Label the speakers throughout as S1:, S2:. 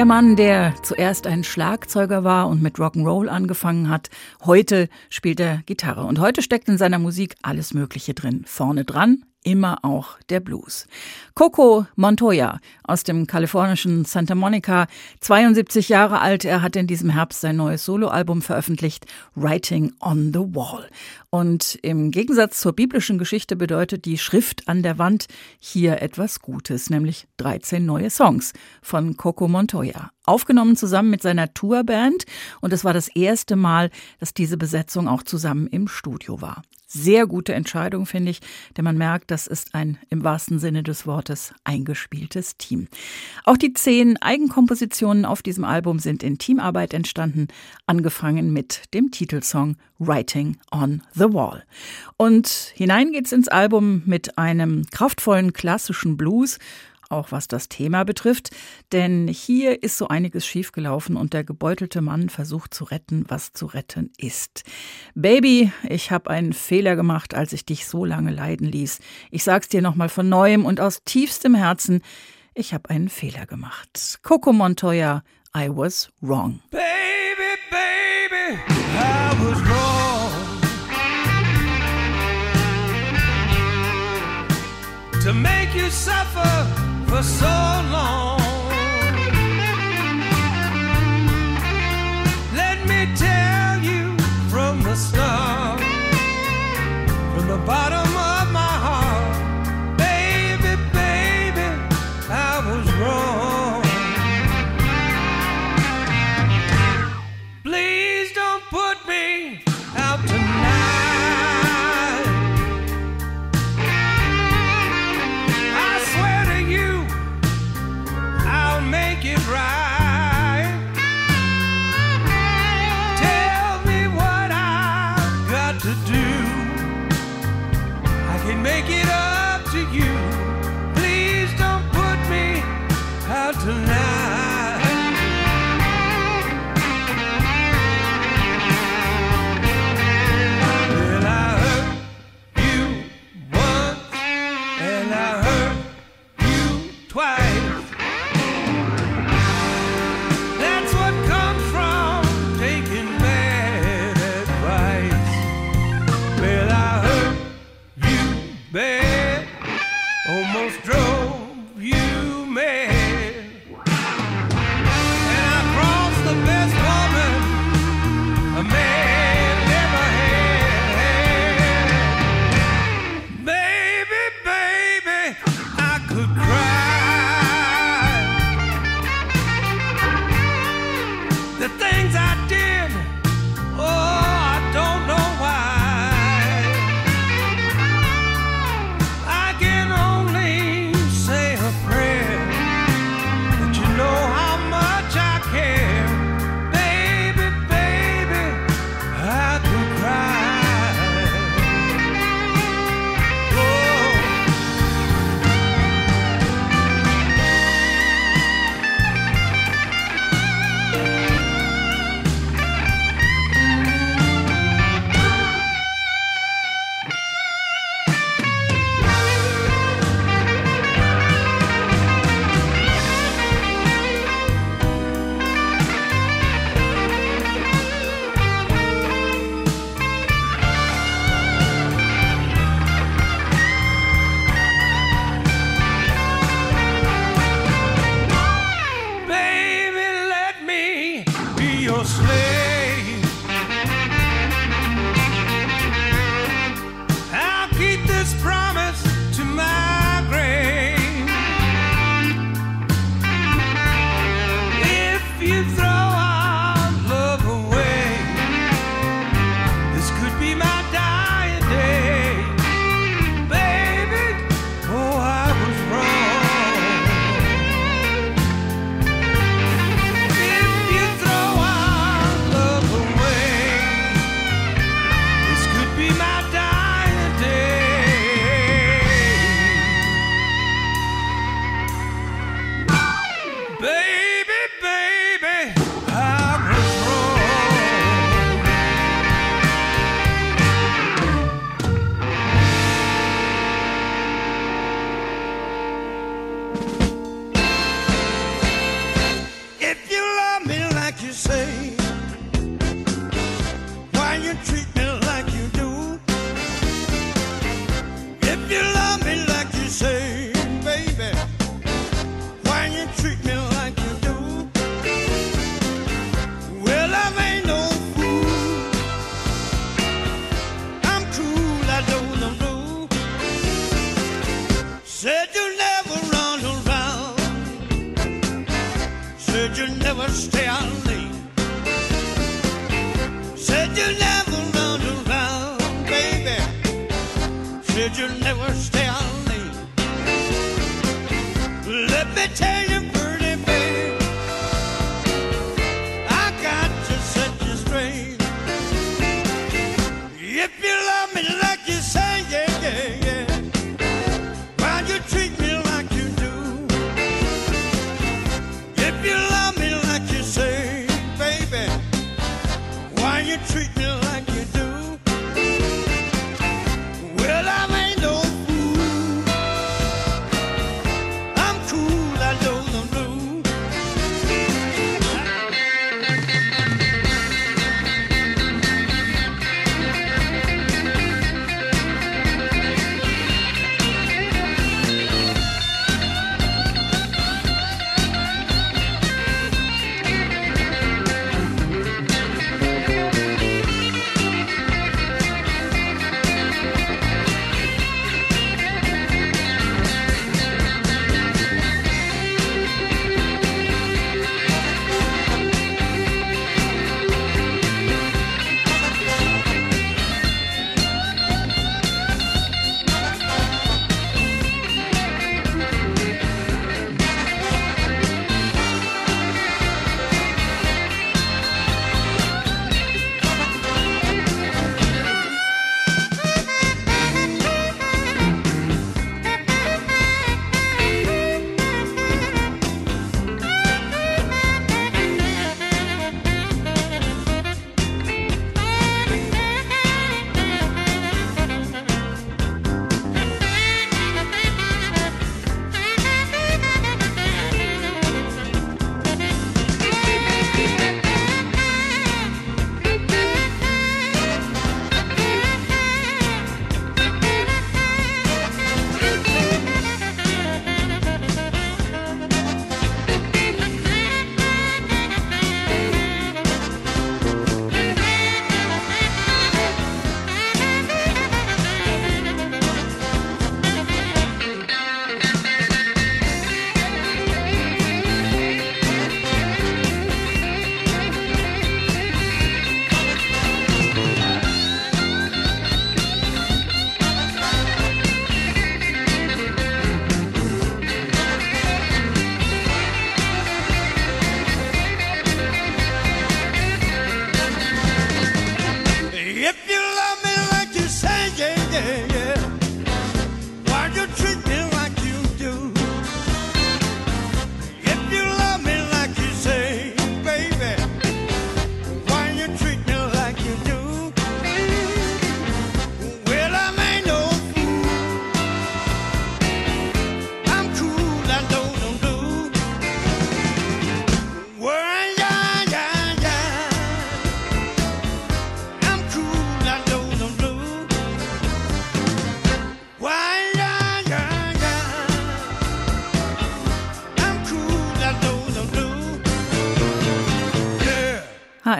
S1: Der Mann, der zuerst ein Schlagzeuger war und mit Rock'n'Roll angefangen hat, heute spielt er Gitarre. Und heute steckt in seiner Musik alles Mögliche drin. Vorne dran immer auch der Blues. Coco Montoya aus dem kalifornischen Santa Monica, 72 Jahre alt, er hat in diesem Herbst sein neues Soloalbum veröffentlicht, Writing on the Wall. Und im Gegensatz zur biblischen Geschichte bedeutet die Schrift an der Wand hier etwas Gutes, nämlich 13 neue Songs von Coco Montoya. Aufgenommen zusammen mit seiner Tourband und es war das erste Mal, dass diese Besetzung auch zusammen im Studio war.
S2: Sehr gute Entscheidung, finde ich, denn man merkt, das ist ein im wahrsten Sinne des Wortes eingespieltes Team. Auch die zehn Eigenkompositionen auf diesem Album sind in Teamarbeit entstanden, angefangen mit dem Titelsong Writing on the Wall. Und hinein geht's ins Album mit einem kraftvollen klassischen Blues auch was das Thema betrifft, denn hier ist so einiges schiefgelaufen und der gebeutelte Mann versucht zu retten, was zu retten ist. Baby, ich habe einen Fehler gemacht, als ich dich so lange leiden ließ. Ich sag's dir nochmal von neuem und aus tiefstem Herzen, ich habe einen Fehler gemacht. Coco Montoya, I was wrong.
S1: Baby, baby, I was wrong to make you suffer. So long. Let me tell you from the from the bottom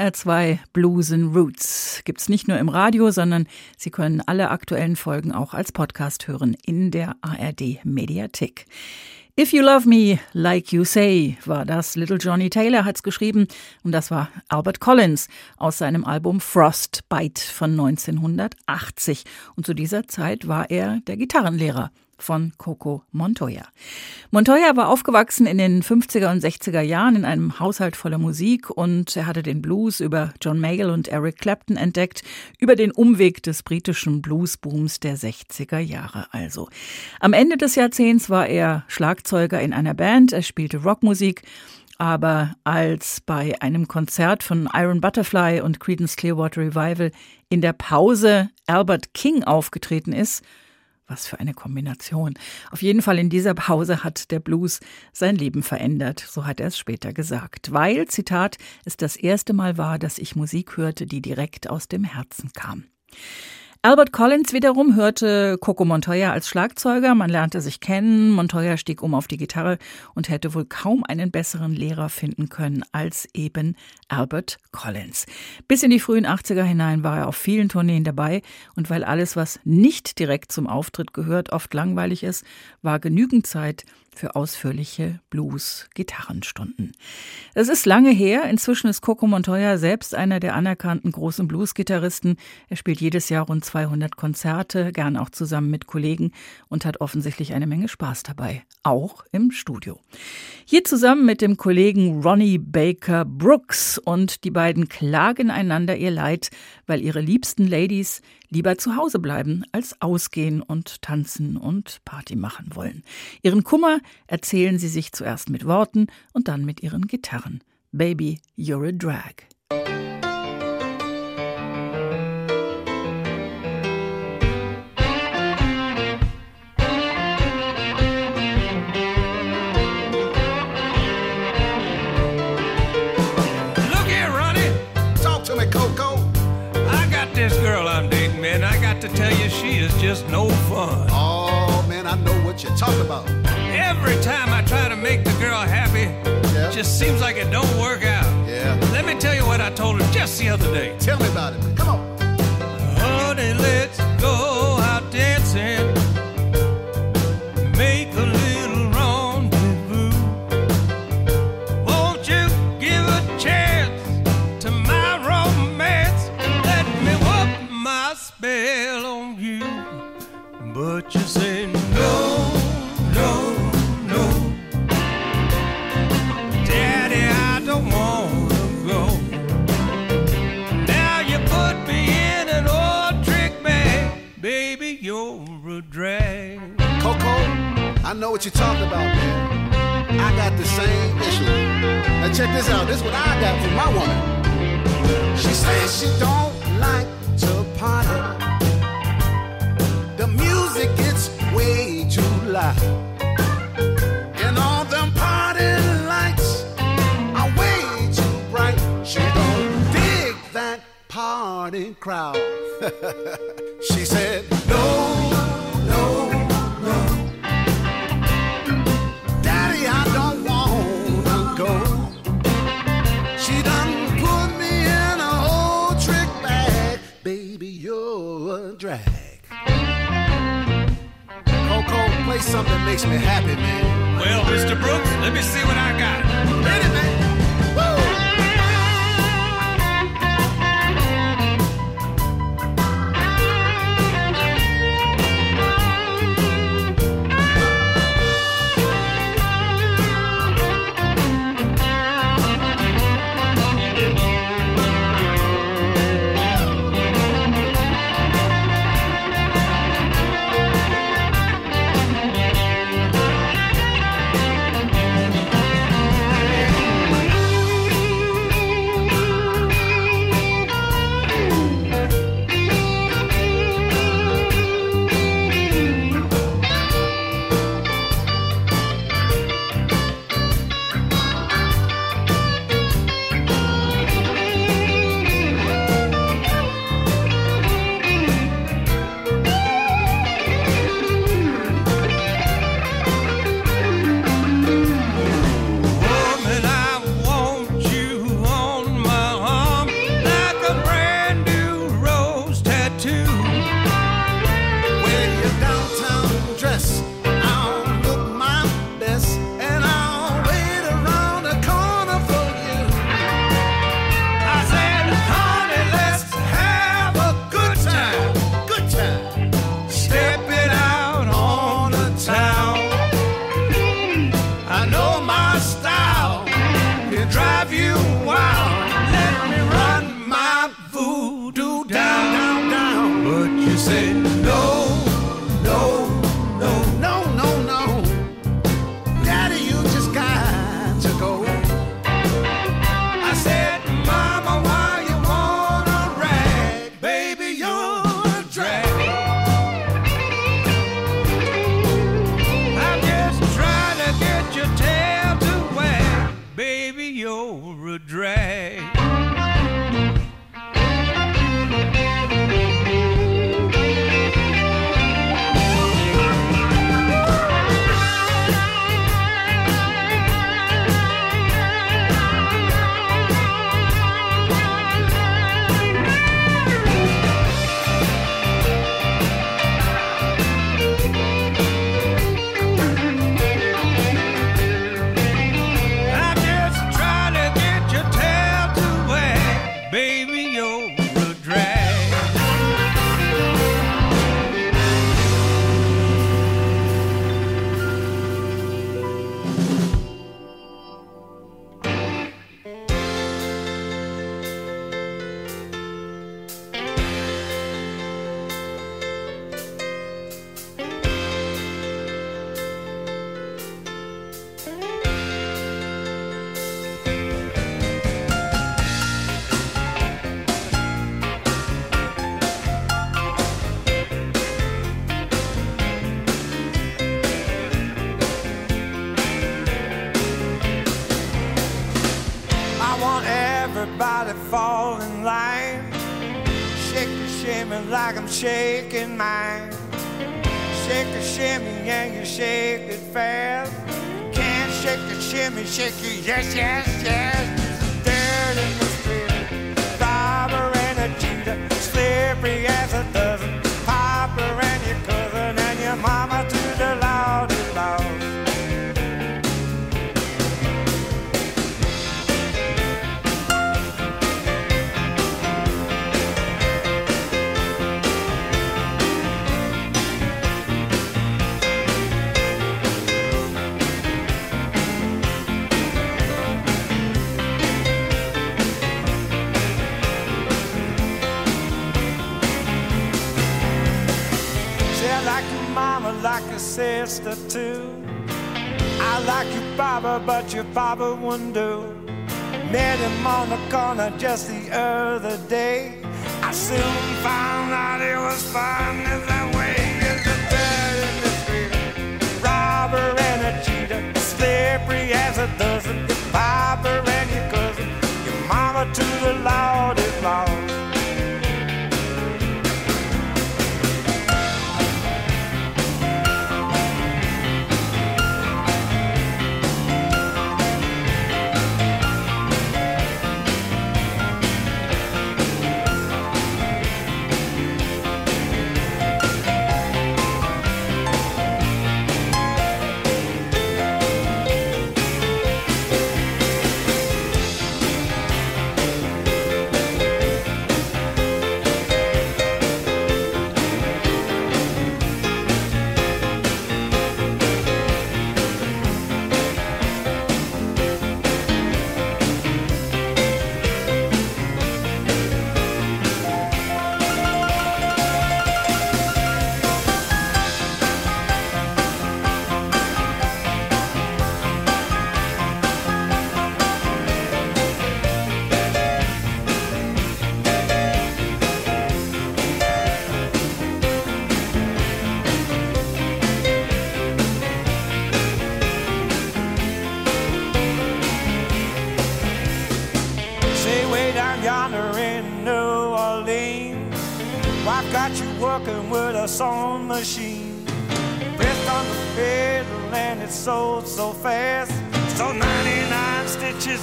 S2: HR2 Blues and Roots gibt's nicht nur im Radio, sondern Sie können alle aktuellen Folgen auch als Podcast hören in der ARD Mediathek. If You Love Me Like You Say war das. Little Johnny Taylor hat's geschrieben und das war Albert Collins aus seinem Album Frostbite von 1980. Und zu dieser Zeit war er der Gitarrenlehrer von Coco Montoya. Montoya war aufgewachsen in den 50er und 60er Jahren in einem Haushalt voller Musik und er hatte den Blues über John Mayall und Eric Clapton entdeckt, über den Umweg des britischen Bluesbooms der 60er Jahre also. Am Ende des Jahrzehnts war er Schlagzeuger in einer Band, er spielte Rockmusik, aber als bei einem Konzert von Iron Butterfly und Creedence Clearwater Revival in der Pause Albert King aufgetreten ist, was für eine Kombination. Auf jeden Fall in dieser Pause hat der Blues sein Leben verändert, so hat er es später gesagt. Weil, Zitat, es das erste Mal war, dass ich Musik hörte, die direkt aus dem Herzen kam. Albert Collins wiederum hörte Coco Montoya als Schlagzeuger, man lernte sich kennen, Montoya stieg um auf die Gitarre und hätte wohl kaum einen besseren Lehrer finden können als eben Albert Collins. Bis in die frühen 80er hinein war er auf vielen Tourneen dabei. Und weil alles, was nicht direkt zum Auftritt gehört, oft langweilig ist, war genügend Zeit, für ausführliche Blues-Gitarrenstunden. Es ist lange her. Inzwischen ist Coco Montoya selbst einer der anerkannten großen Blues-Gitarristen. Er spielt jedes Jahr rund 200 Konzerte, gern auch zusammen mit Kollegen und hat offensichtlich eine Menge Spaß dabei. Auch im Studio. Hier zusammen mit dem Kollegen Ronnie Baker Brooks und die beiden klagen einander ihr Leid, weil ihre liebsten Ladies lieber zu Hause bleiben, als ausgehen und tanzen und Party machen wollen. Ihren Kummer erzählen sie sich zuerst mit Worten und dann mit ihren Gitarren. Baby, you're a drag.
S1: Look here, Ronnie.
S3: Talk to me, Coco.
S1: I got this girl I'm dating, man. I got to tell you, she is just no fun.
S3: Oh, man, I know what you're talking about.
S1: Every time I try to make the girl happy,
S3: Yeah.
S1: it just seems like it don't work out.
S3: Yeah.
S1: Let me tell you what I told her just the other day.
S3: Tell me about it. Come on. Party crowd. she said, no, no, no. Daddy, I don't wanna go. She done put me in a old trick bag. Baby, you're a drag. Coco, play something that makes me happy, man.
S1: Well, Mr. Brooks, let me see what I got.
S3: Ready, man?
S4: Fall. Shake a shimmy like I'm shaking mine. Shake a shimmy and you shake it fast. Can't shake a shimmy, shake it, yes, yes, yes. Dirt in the street, robber and a cheater, slippery as a dozen. Papa and your cousin and your mama to sister too. I like your papa, but your papa wouldn't do. Met him on the corner just the other day. I soon found out it was fun as that way. Is the dirt in the street, robber and a cheater, slippery as a dozen. Your papa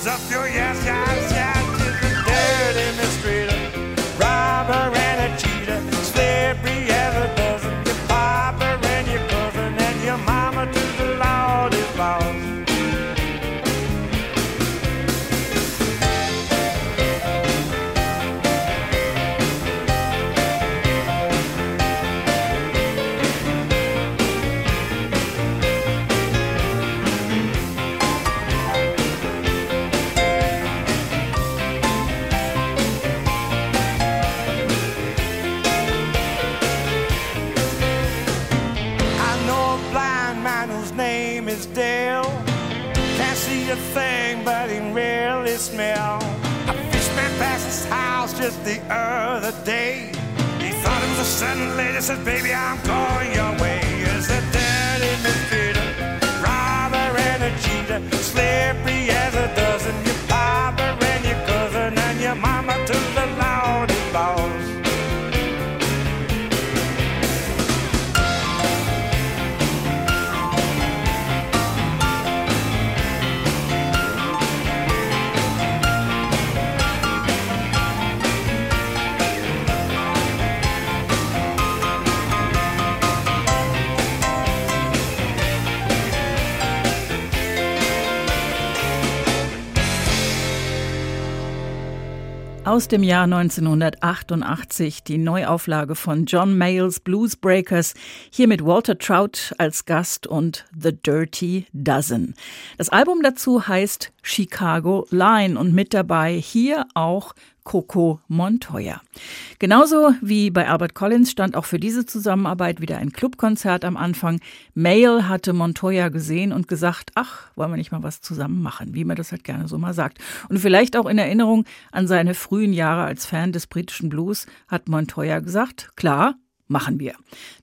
S4: up your yes, other day. He thought it was a sudden lady, said, Baby, I'm going your way.
S2: Aus dem Jahr 1988 die Neuauflage von John Mayles Blues Breakers, hier mit Walter Trout als Gast und The Dirty Dozen. Das Album dazu heißt Chicago Line und mit dabei hier auch Coco Montoya. Genauso wie bei Albert Collins stand auch für diese Zusammenarbeit wieder ein Clubkonzert am Anfang. Mail hatte Montoya gesehen und gesagt, ach, wollen wir nicht mal was zusammen machen, wie man das halt gerne so mal sagt. Und vielleicht auch in Erinnerung an seine frühen Jahre als Fan des britischen Blues hat Montoya gesagt, klar, machen wir.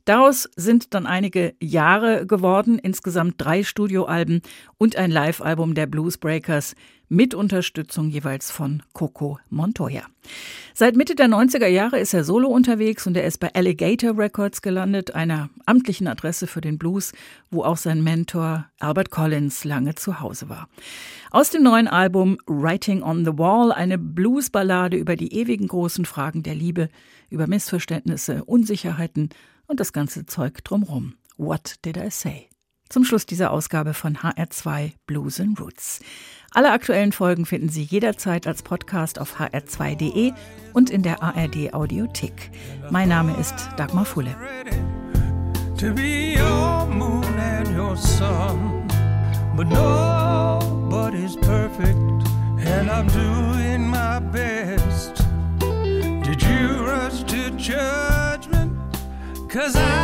S2: Daraus sind dann einige Jahre geworden, insgesamt drei Studioalben und ein Live-Album der Blues Breakers mit Unterstützung jeweils von Coco Montoya. Seit Mitte der 90er Jahre ist er solo unterwegs und er ist bei Alligator Records gelandet, einer amtlichen Adresse für den Blues, wo auch sein Mentor Albert Collins lange zu Hause war. Aus dem neuen Album Writing on the Wall eine Bluesballade über die ewigen großen Fragen der Liebe, über Missverständnisse, Unsicherheiten und das ganze Zeug drumrum. What did I say? Zum Schluss dieser Ausgabe von HR2 Blues and Roots. Alle aktuellen Folgen finden Sie jederzeit als Podcast auf hr2.de und in der ARD Audiothek. Mein Name ist Dagmar Fulle.
S1: and I'm doing Cause I